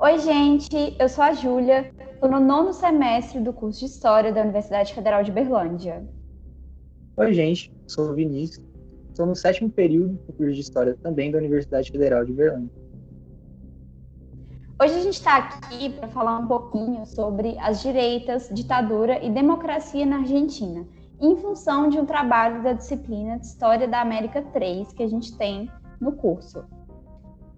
Oi, gente, eu sou a Júlia, estou no nono semestre do curso de História da Universidade Federal de Berlândia. Oi, gente, sou o Vinícius, estou no sétimo período do curso de História também da Universidade Federal de Berlândia. Hoje a gente está aqui para falar um pouquinho sobre as direitas, ditadura e democracia na Argentina, em função de um trabalho da disciplina de História da América 3 que a gente tem no curso.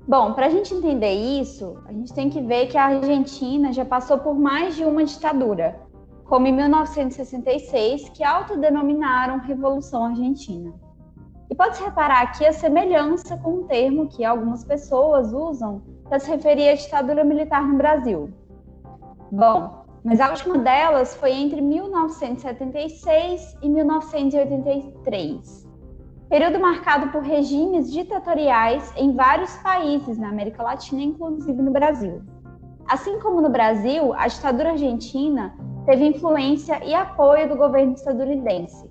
Bom, para a gente entender isso, a gente tem que ver que a Argentina já passou por mais de uma ditadura, como em 1966, que autodenominaram Revolução Argentina. E pode-se reparar aqui a semelhança com um termo que algumas pessoas usam para se referir à ditadura militar no Brasil. Bom, mas a última delas foi entre 1976 e 1983 período marcado por regimes ditatoriais em vários países na América Latina, inclusive no Brasil. Assim como no Brasil, a ditadura argentina teve influência e apoio do governo estadunidense,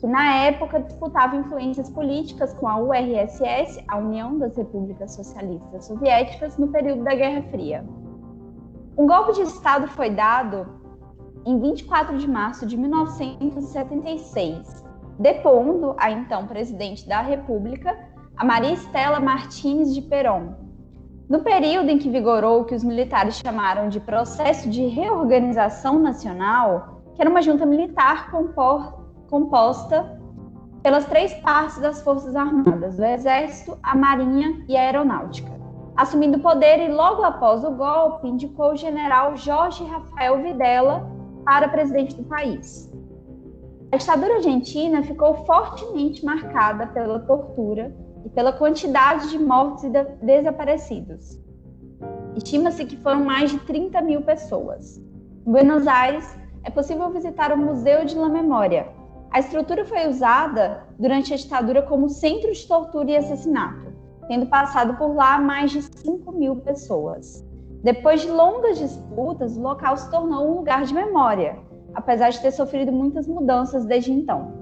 que na época disputava influências políticas com a URSS, a União das Repúblicas Socialistas Soviéticas, no período da Guerra Fria. Um golpe de Estado foi dado em 24 de março de 1976 depondo a então presidente da República, a Maria Estela Martins de Perón. No período em que vigorou o que os militares chamaram de processo de reorganização nacional, que era uma junta militar composta pelas três partes das Forças Armadas, o Exército, a Marinha e a Aeronáutica. Assumindo o poder e logo após o golpe, indicou o general Jorge Rafael Videla para presidente do país. A ditadura argentina ficou fortemente marcada pela tortura e pela quantidade de mortos e desaparecidos. Estima-se que foram mais de 30 mil pessoas. Em Buenos Aires, é possível visitar o Museu de la Memória. A estrutura foi usada durante a ditadura como centro de tortura e assassinato, tendo passado por lá mais de 5 mil pessoas. Depois de longas disputas, o local se tornou um lugar de memória, apesar de ter sofrido muitas mudanças desde então.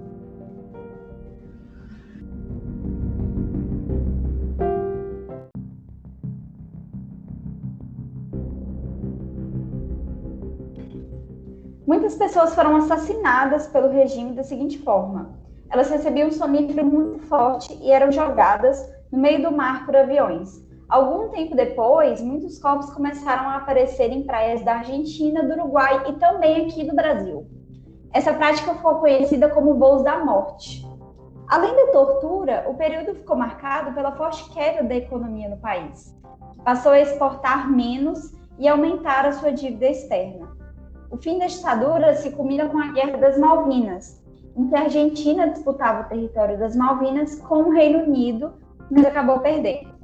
Muitas pessoas foram assassinadas pelo regime da seguinte forma: elas recebiam um sonífero muito forte e eram jogadas no meio do mar por aviões. Algum tempo depois, muitos corpos começaram a aparecer em praias da Argentina, do Uruguai e também aqui do Brasil. Essa prática ficou conhecida como voos da morte. Além da tortura, o período ficou marcado pela forte queda da economia no país, passou a exportar menos e aumentar a sua dívida externa. O fim da ditadura se culmina com a Guerra das Malvinas, em que a Argentina disputava o território das Malvinas com o Reino Unido, mas acabou perdendo.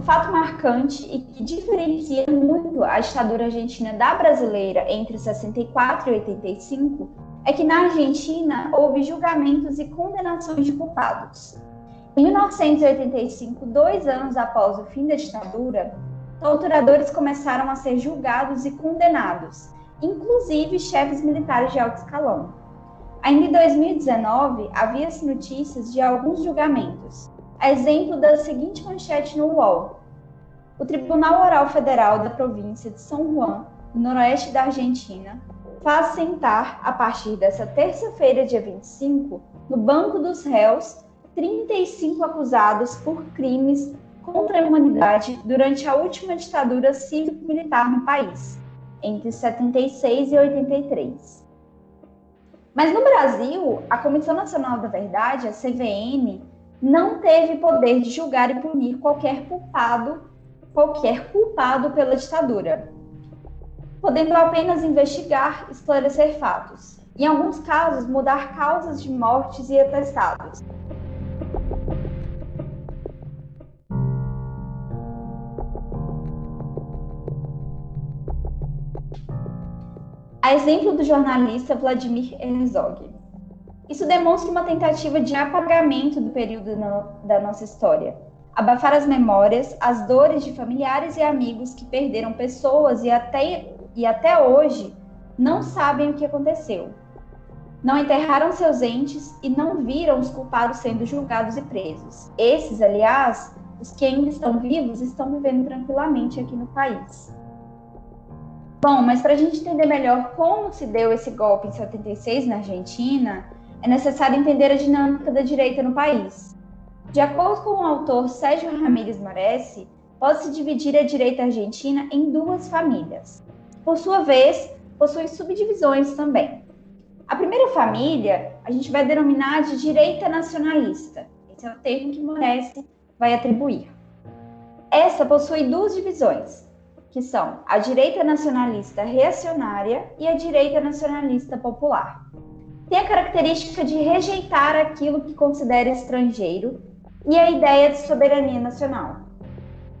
Um fato marcante e que diferencia muito a ditadura argentina da brasileira entre 64 e 85 é que na Argentina houve julgamentos e condenações de culpados. Em 1985, dois anos após o fim da ditadura, torturadores começaram a ser julgados e condenados, inclusive chefes militares de alto escalão. Ainda em 2019, havia-se notícias de alguns julgamentos, a exemplo da seguinte manchete no UOL. O Tribunal Oral Federal da província de São Juan, no noroeste da Argentina, faz sentar, a partir dessa terça-feira, dia 25, no banco dos réus, 35 acusados por crimes contra a humanidade durante a última ditadura cívico-militar no país, entre 76 e 83. Mas no Brasil, a Comissão Nacional da Verdade, a CVM, não teve poder de julgar e punir qualquer culpado, qualquer culpado pela ditadura, podendo apenas investigar, esclarecer fatos, em alguns casos mudar causas de mortes e atestados. A exemplo do jornalista Vladimir Herzog. Isso demonstra uma tentativa de apagamento do período no, da nossa história. Abafar as memórias, as dores de familiares e amigos que perderam pessoas e até, e até hoje não sabem o que aconteceu. Não enterraram seus entes e não viram os culpados sendo julgados e presos. Esses, aliás, os que ainda estão vivos, estão vivendo tranquilamente aqui no país. Bom, mas para a gente entender melhor como se deu esse golpe em 76 na Argentina, é necessário entender a dinâmica da direita no país. De acordo com o autor Sérgio Ramírez Moresi, pode-se dividir a direita argentina em duas famílias. Por sua vez, possui subdivisões também. A primeira família a gente vai denominar de direita nacionalista. Esse é o termo que Moresi vai atribuir. Essa possui duas divisões, que são a direita nacionalista reacionária e a direita nacionalista popular. Tem a característica de rejeitar aquilo que considera estrangeiro e a ideia de soberania nacional.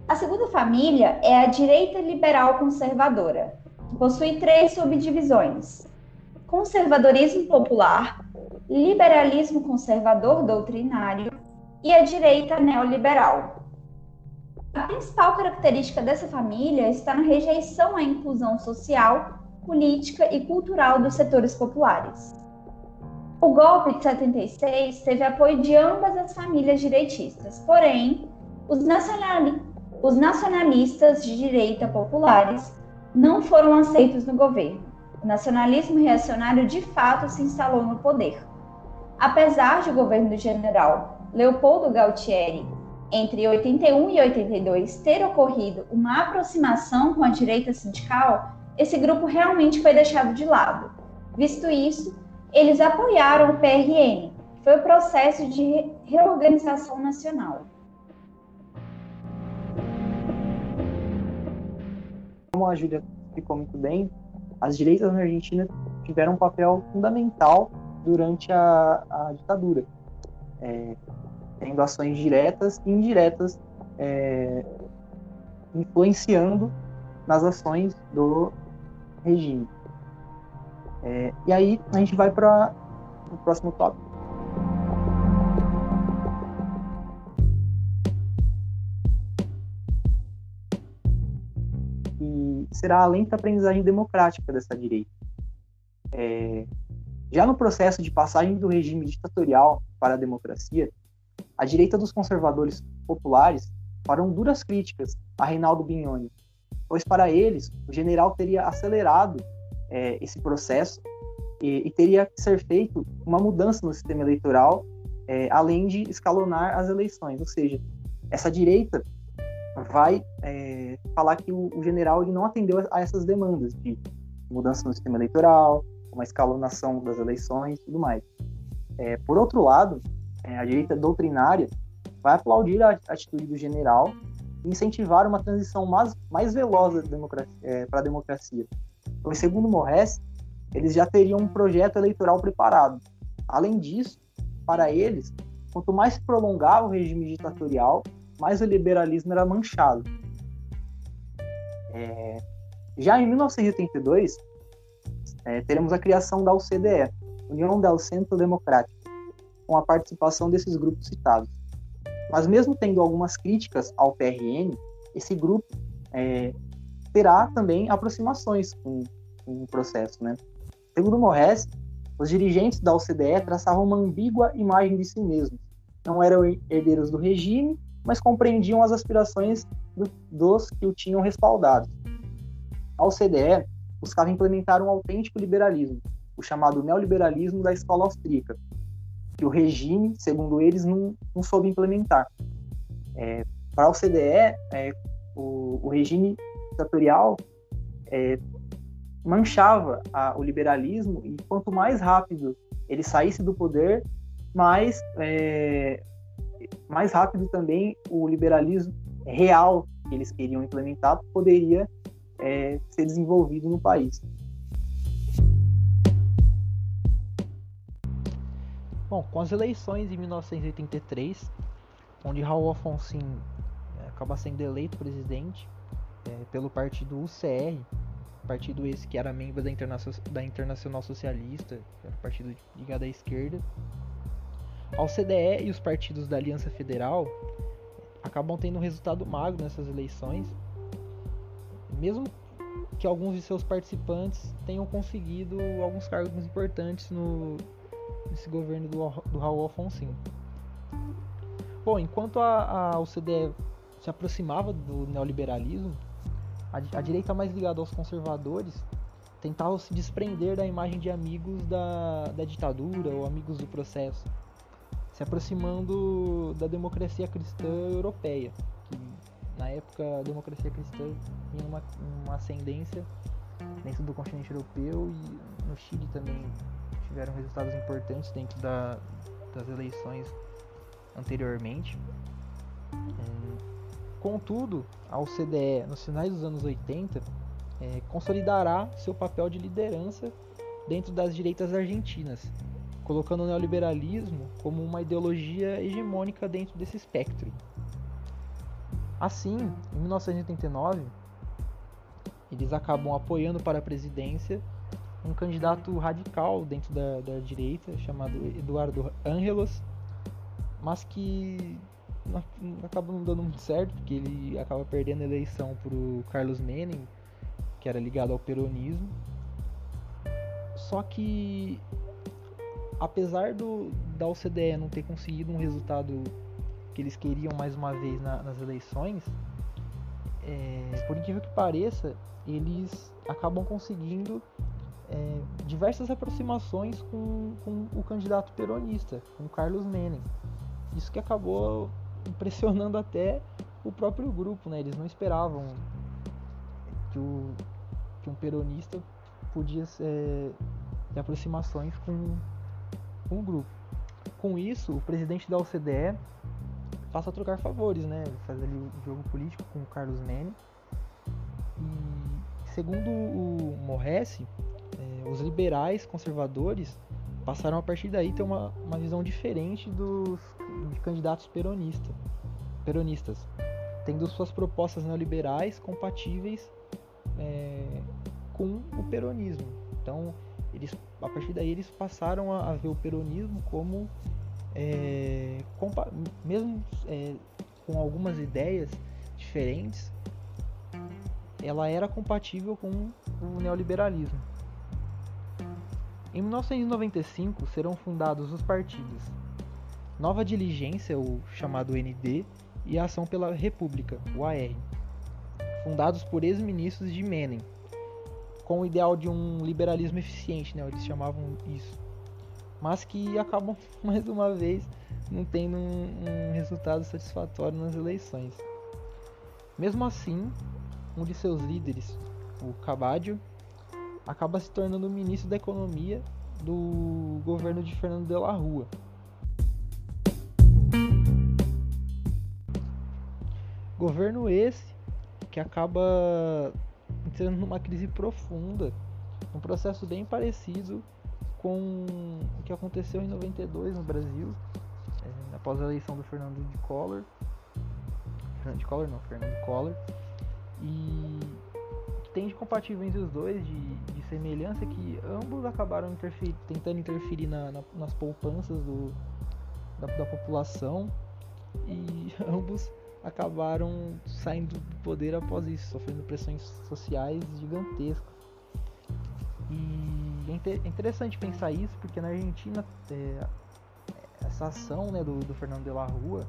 A segunda família é a direita liberal conservadora, que possui três subdivisões: conservadorismo popular, liberalismo conservador doutrinário e a direita neoliberal. A principal característica dessa família está na rejeição à inclusão social, política e cultural dos setores populares. O golpe de 76 teve apoio de ambas as famílias direitistas, porém, os, nacionali os nacionalistas de direita populares não foram aceitos no governo. O nacionalismo reacionário de fato se instalou no poder. Apesar de o governo do general Leopoldo Galtieri, entre 81 e 82, ter ocorrido uma aproximação com a direita sindical, esse grupo realmente foi deixado de lado. Visto isso, eles apoiaram o PRN, que foi o processo de reorganização nacional. Como a Júlia ficou muito bem, as direitas na Argentina tiveram um papel fundamental durante a, a ditadura. É, tendo ações diretas e indiretas é, influenciando nas ações do regime. É, e aí a gente vai para o próximo tópico. E será a lenta aprendizagem democrática dessa direita. É, já no processo de passagem do regime ditatorial para a democracia, a direita dos conservadores populares farão duras críticas a Reinaldo Bignoni, pois para eles o general teria acelerado é, esse processo e, e, teria que ser feito uma mudança no sistema eleitoral, é, além de escalonar as eleições. Ou seja, essa direita vai é, falar que o, o, general ele não atendeu a essas demandas de mudança no sistema eleitoral, uma escalonação das eleições e tudo mais. É, por outro lado, é, a direita doutrinária vai aplaudir a atitude do general e incentivar uma transição mais, mais veloz é, para a democracia. Então, segundo Morres, eles já teriam um projeto eleitoral preparado. Além disso, para eles, quanto mais se prolongava o regime ditatorial, mais o liberalismo era manchado. É... Já em 1982, é, teremos a criação da OCDE, União del Centro Democrático, com a participação desses grupos citados. Mas mesmo tendo algumas críticas ao PRN, esse grupo é, terá também aproximações com, com, o processo. Né? Segundo Morres, os dirigentes da OCDE traçavam uma ambígua imagem de si mesmos. Não eram herdeiros do regime, mas compreendiam as aspirações do, dos que o tinham respaldado. A OCDE buscava implementar um autêntico liberalismo, o chamado neoliberalismo da escola austríaca, que o regime, segundo eles, não, não soube implementar. É, para a OCDE, é, o, o, regime ditatorial é, manchava a, o liberalismo e quanto mais rápido ele saísse do poder, mais, é, mais rápido também o liberalismo real que eles queriam implementar poderia é, ser desenvolvido no país. Bom, com as eleições de 1983, onde Raul Afonso é, acaba sendo eleito presidente é, pelo partido UCR, partido esse que era membro da, Interna da Internacional Socialista, que era partido ligado à esquerda, a OCDE e os partidos da Aliança Federal acabam tendo um resultado magro nessas eleições, mesmo que alguns de seus participantes tenham conseguido alguns cargos importantes no, nesse governo do, do Raul Alfonsin. Bom, enquanto a, a OCDE se aproximava do neoliberalismo, a, a direita mais ligada aos conservadores tentava se desprender da imagem de amigos da, da ditadura ou amigos do processo, se aproximando da democracia cristã europeia, que na época a democracia cristã tinha uma, uma ascendência dentro do continente europeu e no Chile também tiveram resultados importantes dentro da, das eleições anteriormente. É, contudo, a OCDE, nos finais dos anos 80, é, consolidará seu papel de liderança dentro das direitas argentinas, colocando o neoliberalismo como uma ideologia hegemônica dentro desse espectro. Assim, em 1989, eles acabam apoiando para a presidência um candidato radical dentro da, da direita, chamado Eduardo Angelos, mas que não, acaba não dando muito certo, porque ele acaba perdendo a eleição para o Carlos Menem, que era ligado ao peronismo. Só que, apesar do, da OCDE não ter conseguido um resultado que eles queriam mais uma vez na, nas eleições, é, por incrível que pareça, eles acabam conseguindo é, diversas aproximações com, com, o candidato peronista, com Carlos Menem. Isso que acabou impressionando até o próprio grupo, né? Eles não esperavam que, o, que um peronista podia ser, ter aproximações com, com o grupo. Com isso, o presidente da OCDE passa a trocar favores, né? Faz ali o jogo político com o Carlos Menem. E segundo o Morresse, é, os liberais conservadores passaram a partir daí ter uma, uma visão diferente dos candidatos peronista, peronistas, tendo suas propostas neoliberais compatíveis é, com o peronismo. Então, eles, a partir daí eles passaram a, a ver o peronismo como é, mesmo é, com algumas ideias diferentes, ela era compatível com o neoliberalismo. Em 1995 serão fundados os partidos Nova Diligência, o chamado ND, e a Ação pela República, o AR, fundados por ex-ministros de Menem, com o ideal de um liberalismo eficiente, né, eles chamavam isso mas que acabam mais uma vez não tendo um, um resultado satisfatório nas eleições. Mesmo assim, um de seus líderes, o Cabadio, acaba se tornando ministro da Economia do governo de Fernando de la Rua. Governo esse que acaba entrando numa crise profunda, um processo bem parecido com o que aconteceu em 92 no Brasil, é, após a eleição do Fernando de Collor. Fernando de Collor não, Fernando Collor. E tem de compatível entre os dois, de, de semelhança, que ambos acabaram interferir, tentando interferir na, na, nas poupanças do, da, da população e ambos acabaram saindo do poder após isso, sofrendo pressões sociais gigantescas. E é, é interessante pensar isso, porque na Argentina é, essa ação né, do, do, Fernando de la Rua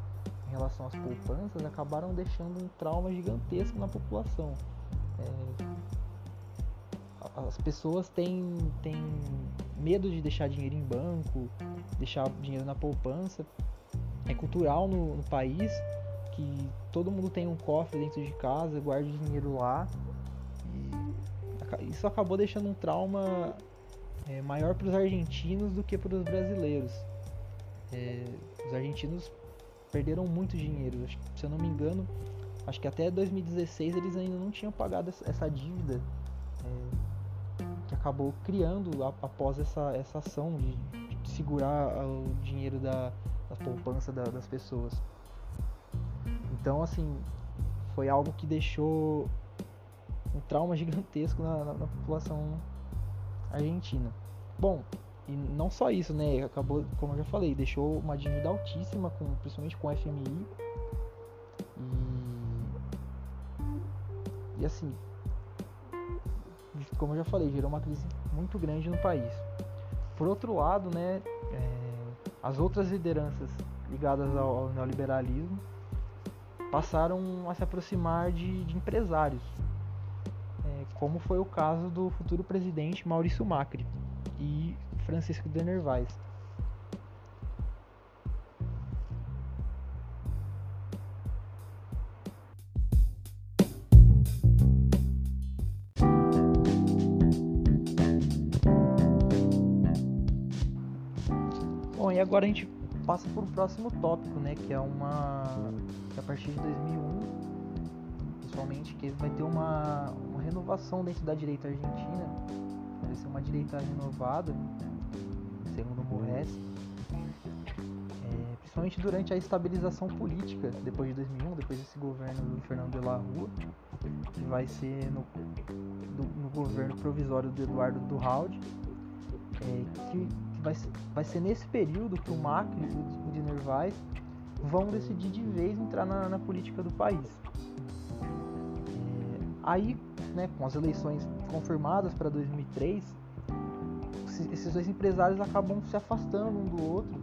em relação às poupanças acabaram deixando um trauma gigantesco na população. É, as pessoas têm, têm medo de deixar dinheiro em banco, deixar dinheiro na poupança. É cultural no, no país que todo mundo tem um cofre dentro de casa, guarda dinheiro lá. E isso acabou deixando um trauma é maior para os argentinos do que para os brasileiros. É, os argentinos perderam muito dinheiro. Se eu não me engano, acho que até 2016 eles ainda não tinham pagado essa dívida é, que acabou criando após essa, essa ação de, de segurar o dinheiro da, da poupança da, das pessoas. Então, assim, foi algo que deixou um trauma gigantesco na, na, na população argentina. Bom, e não só isso, né? Acabou, como eu já falei, deixou uma dívida altíssima, com, principalmente com o FMI. E, e assim, como eu já falei, gerou uma crise muito grande no país. por outro lado, né, é, as outras lideranças ligadas ao, ao, neoliberalismo passaram a se aproximar de, de empresários, é, como foi o caso do futuro presidente Maurício Macri e Francisco de Nervais. Bom, e agora a gente passa para o próximo tópico, né, que é uma que a partir de 2001, principalmente, que vai ter uma, uma renovação dentro da direita argentina, vai ser uma direita renovada, segundo Morres, é, principalmente durante a estabilização política depois de 2001, depois desse governo do Fernando de la Rua, que vai ser no, do, no governo provisório do Eduardo Durralde, é, que vai ser, vai ser nesse período que o Macri e o de Nervais vão decidir de vez entrar na, na política do país. É, aí, né, com as eleições confirmadas para 2003, esses dois empresários acabam se afastando um do outro.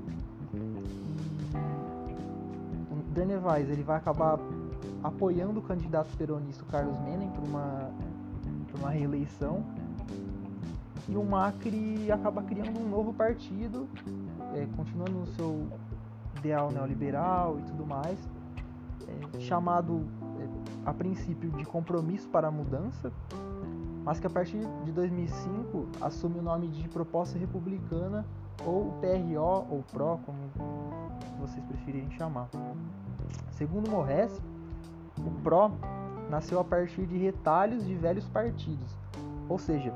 o Dernevaes ele vai acabar apoiando o candidato peronista Carlos Menem para uma, uma reeleição e o Macri acaba criando um novo partido, é, continuando no seu ideal neoliberal e tudo mais, é, chamado é, a princípio de Compromisso para a Mudança, mas que a partir de 2005 assume o nome de Proposta Republicana ou PRO ou PRO, como vocês preferirem chamar. Segundo Morres, o PRO nasceu a partir de retalhos de velhos partidos, ou seja,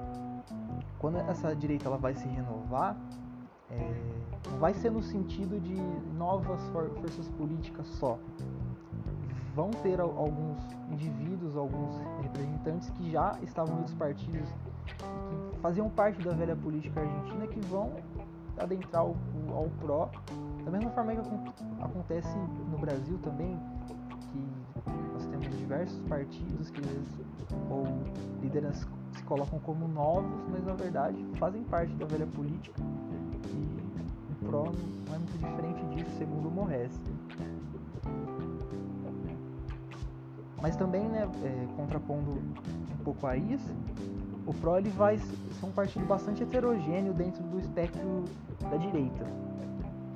quando essa direita ela vai se renovar, é, vai ser no sentido de novas for forças políticas só. Vão ter alguns indivíduos, alguns representantes que já estavam nos partidos que faziam parte da velha política argentina que vão adentrar ao, ao PRO, da mesma forma que acontece no Brasil também, que nós temos diversos partidos que ou lideranças se colocam como novos, mas na verdade fazem parte da velha política. E o PRO não é muito diferente disso, segundo o Morres. Mas também, né, é, contrapondo um pouco a isso, o PRO ele vai ser um partido bastante heterogêneo dentro do espectro da direita,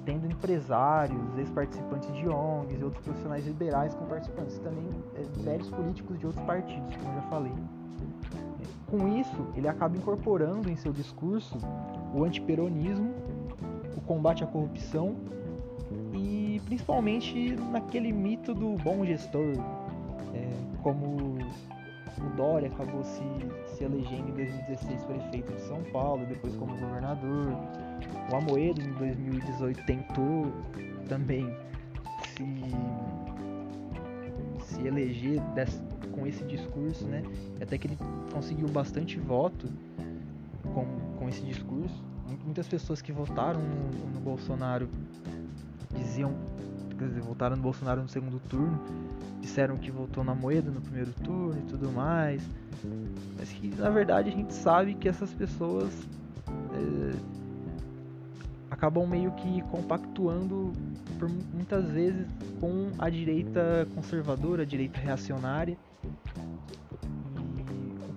tendo empresários, ex-participantes de ONGs e outros profissionais liberais como participantes, também é, velhos políticos de outros partidos, como eu já falei. Com isso, ele acaba incorporando em seu discurso o antiperonismo, o combate à corrupção e principalmente naquele mito do bom gestor, é, como o Dória acabou se, se elegendo em 2016 prefeito de São Paulo, depois como governador. O Amoedo em 2018 tentou também se, se eleger dessa, com esse discurso, né? Até que ele conseguiu bastante voto com, com esse discurso. Muitas pessoas que votaram no, no Bolsonaro diziam, quer dizer, votaram no Bolsonaro no segundo turno, disseram que votou na moeda no primeiro turno e tudo mais. Mas que na verdade a gente sabe que essas pessoas é, acabam meio que compactuando por muitas vezes com a direita conservadora, a direita reacionária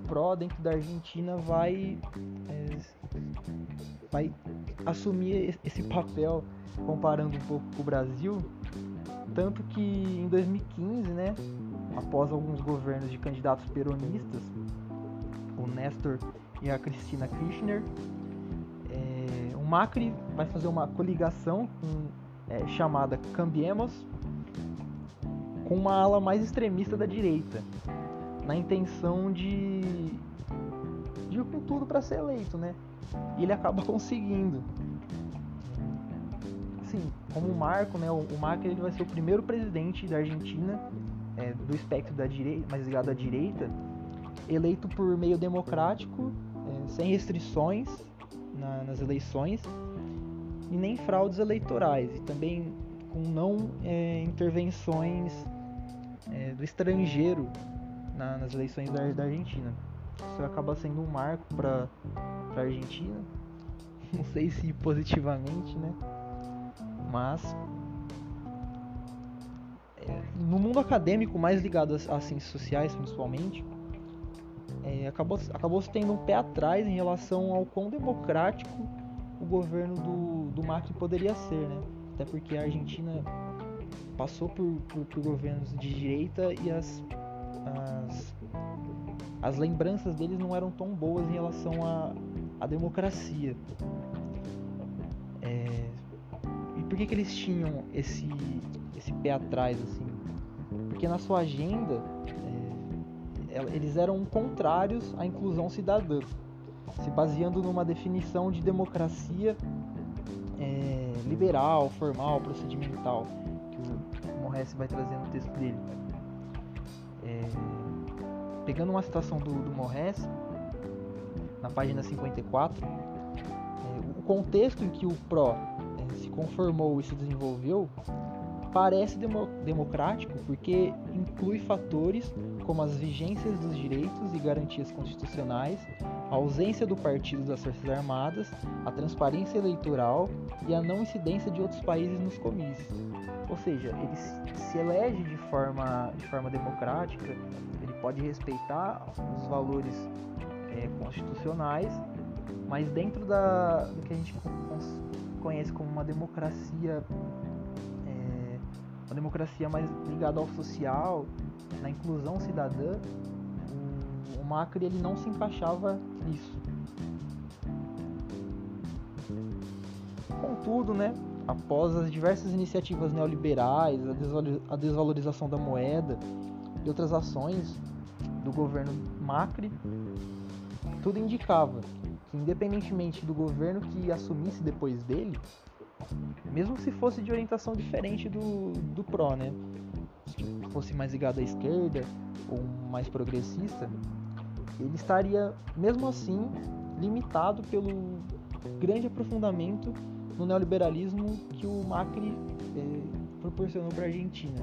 PRO dentro da Argentina vai, vai assumir esse papel comparando um pouco com o Brasil. Tanto que em 2015, né, após alguns governos de candidatos peronistas, o Nestor e a Cristina Kirchner, é, o Macri vai fazer uma coligação com, é, chamada Cambiemos com uma ala mais extremista da direita, na intenção de, de ir com tudo para ser eleito, né? E ele acaba conseguindo. Sim, como marco, né? O, o Macri ele vai ser o primeiro presidente da Argentina é, do espectro da direita, mais ligado à direita, eleito por meio democrático, é, sem restrições na, nas eleições e nem fraudes eleitorais e também com não é, intervenções é, do estrangeiro na, nas eleições da, da, Argentina. Isso acaba sendo um marco para a Argentina. não sei se positivamente, né? Mas é, no mundo acadêmico, mais ligado às, às ciências sociais, principalmente, é, acabou, acabou se tendo um pé atrás em relação ao quão democrático o governo do, do Macri poderia ser, né? Até porque a Argentina passou por, por, por governos de direita e as, as, as lembranças deles não eram tão boas em relação à, à democracia. É, e por que, que eles tinham esse, esse pé atrás, assim? Porque na sua agenda é, eles eram contrários à inclusão cidadã, se baseando numa definição de democracia é, liberal, formal, procedimental, que o Morres vai trazer no texto dele. É, pegando uma citação do, do Morres, na página 54, é, o contexto em que o PRO é, se conformou e se desenvolveu parece demo democrático porque inclui fatores como as vigências dos direitos e garantias constitucionais, a ausência do partido das Forças Armadas, a transparência eleitoral e a não incidência de outros países nos comícios. Ou seja, ele se elege de forma, de forma democrática, ele pode respeitar os valores é, constitucionais, mas dentro da, do que a gente conhece como uma democracia uma democracia mais ligada ao social, na inclusão cidadã, o, o Macri ele não se encaixava nisso. Contudo, né, após as diversas iniciativas neoliberais, a, desvalorização da moeda e outras ações do governo Macri, tudo indicava que, independentemente do governo que assumisse depois dele, mesmo se fosse de orientação diferente do, do PRO, né? Se fosse mais ligado à esquerda ou mais progressista, ele estaria, mesmo assim, limitado pelo grande aprofundamento no neoliberalismo que o Macri é, proporcionou para a Argentina.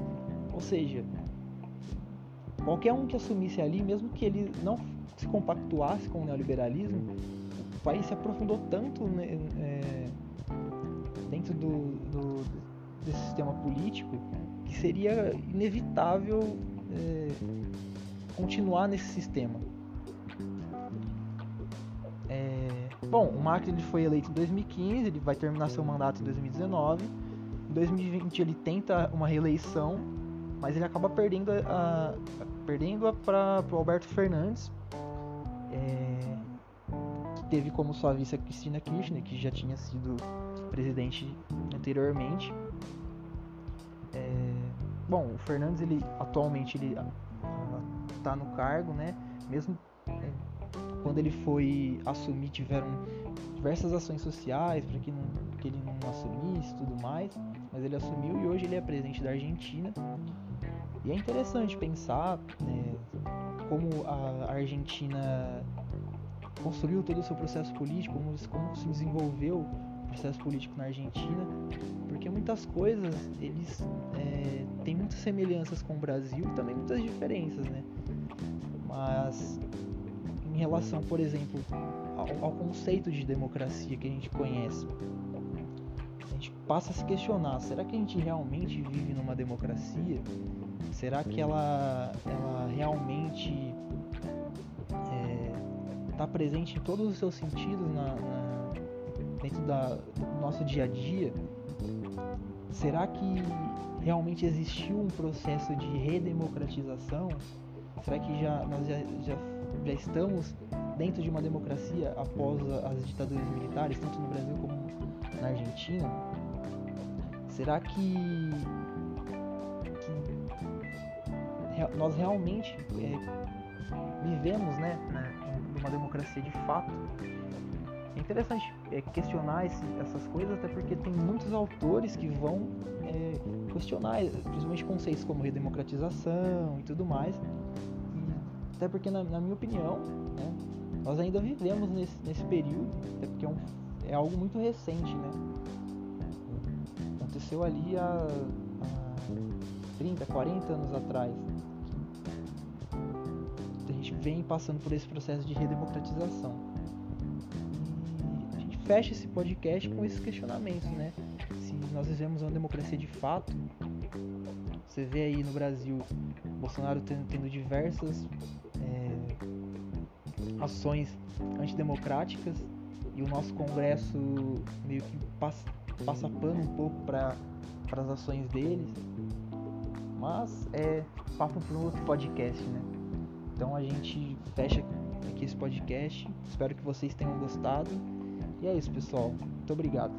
Ou seja, qualquer um que assumisse ali, mesmo que ele não se compactuasse com o neoliberalismo, o país se aprofundou tanto né, é, dentro do, do, desse sistema político que seria inevitável é, continuar nesse sistema. É, bom, o Macri ele foi eleito em 2015, ele vai terminar seu mandato em 2019. Em 2020 ele tenta uma reeleição, mas ele acaba perdendo a, perdendo para o Alberto Fernandes, é, que teve como sua vice Cristina Kirchner, que já tinha sido presidente anteriormente. É, bom, o Fernandes ele atualmente ele está no cargo, né? Mesmo é, quando ele foi assumir tiveram diversas ações sociais para que, que ele não assumisse tudo mais, mas ele assumiu e hoje ele é presidente da Argentina. E é interessante pensar né, como a Argentina construiu todo o seu processo político, como, como se desenvolveu processo político na Argentina, porque muitas coisas eles é, têm muitas semelhanças com o Brasil e também muitas diferenças, né? Mas em relação, por exemplo, ao, ao conceito de democracia que a gente conhece, a gente passa a se questionar: será que a gente realmente vive numa democracia? Será que ela, ela realmente está é, presente em todos os seus sentidos na, na dentro da, do nosso dia a dia, será que realmente existiu um processo de redemocratização? Será que já nós já, já, já estamos dentro de uma democracia após as ditaduras militares, tanto no Brasil como na Argentina? Será que nós realmente é, vivemos né, numa democracia de fato? É interessante é, questionar esse, essas coisas, até porque tem muitos autores que vão é, questionar, principalmente conceitos como redemocratização e tudo mais. E, até porque, na, na minha opinião, né, nós ainda vivemos nesse, nesse período, até porque é, um, é algo muito recente, né? Aconteceu ali há, há 30, 40 anos atrás. Gente vem passando por esse processo de redemocratização fecha esse podcast com esses questionamentos, né? Se nós vivemos uma democracia de fato, você vê aí no Brasil Bolsonaro tendo, tendo diversas é, ações antidemocráticas e o nosso Congresso meio que passa, passa pano um pouco para as ações deles. Mas é papo para um outro podcast, né? Então a gente fecha aqui esse podcast. Espero que vocês tenham gostado. E é isso, pessoal. Muito obrigado.